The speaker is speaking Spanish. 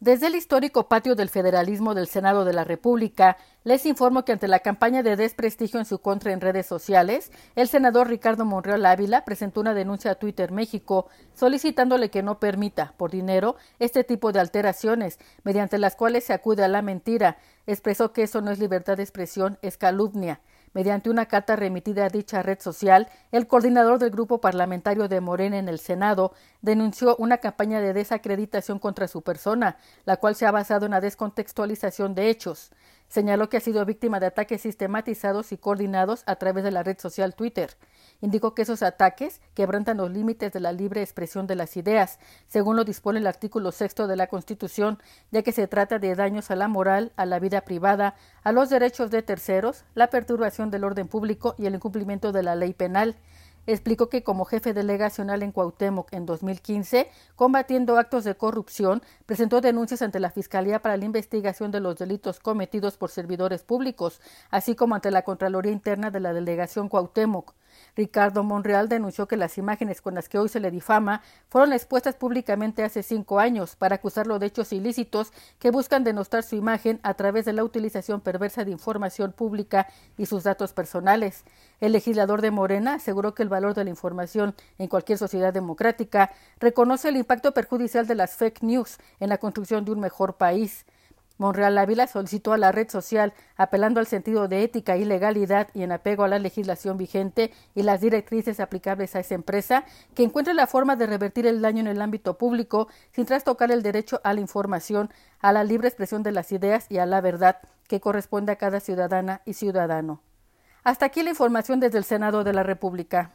Desde el histórico patio del federalismo del Senado de la República, les informo que ante la campaña de desprestigio en su contra en redes sociales, el senador Ricardo Monreal Ávila presentó una denuncia a Twitter México solicitándole que no permita, por dinero, este tipo de alteraciones, mediante las cuales se acude a la mentira. Expresó que eso no es libertad de expresión, es calumnia. Mediante una carta remitida a dicha red social, el coordinador del grupo parlamentario de Morena en el Senado denunció una campaña de desacreditación contra su persona, la cual se ha basado en la descontextualización de hechos. Señaló que ha sido víctima de ataques sistematizados y coordinados a través de la red social Twitter. Indicó que esos ataques quebrantan los límites de la libre expresión de las ideas, según lo dispone el artículo sexto de la Constitución, ya que se trata de daños a la moral, a la vida privada, a los derechos de terceros, la perturbación del orden público y el incumplimiento de la ley penal explicó que como jefe delegacional en Cuauhtémoc en 2015, combatiendo actos de corrupción, presentó denuncias ante la Fiscalía para la investigación de los delitos cometidos por servidores públicos, así como ante la Contraloría Interna de la delegación Cuauhtémoc. Ricardo Monreal denunció que las imágenes con las que hoy se le difama fueron expuestas públicamente hace cinco años para acusarlo de hechos ilícitos que buscan denostar su imagen a través de la utilización perversa de información pública y sus datos personales. El legislador de Morena aseguró que el valor de la información en cualquier sociedad democrática reconoce el impacto perjudicial de las fake news en la construcción de un mejor país. Monreal Ávila solicitó a la red social, apelando al sentido de ética y legalidad y en apego a la legislación vigente y las directrices aplicables a esa empresa, que encuentre la forma de revertir el daño en el ámbito público sin trastocar el derecho a la información, a la libre expresión de las ideas y a la verdad que corresponde a cada ciudadana y ciudadano. Hasta aquí la información desde el Senado de la República.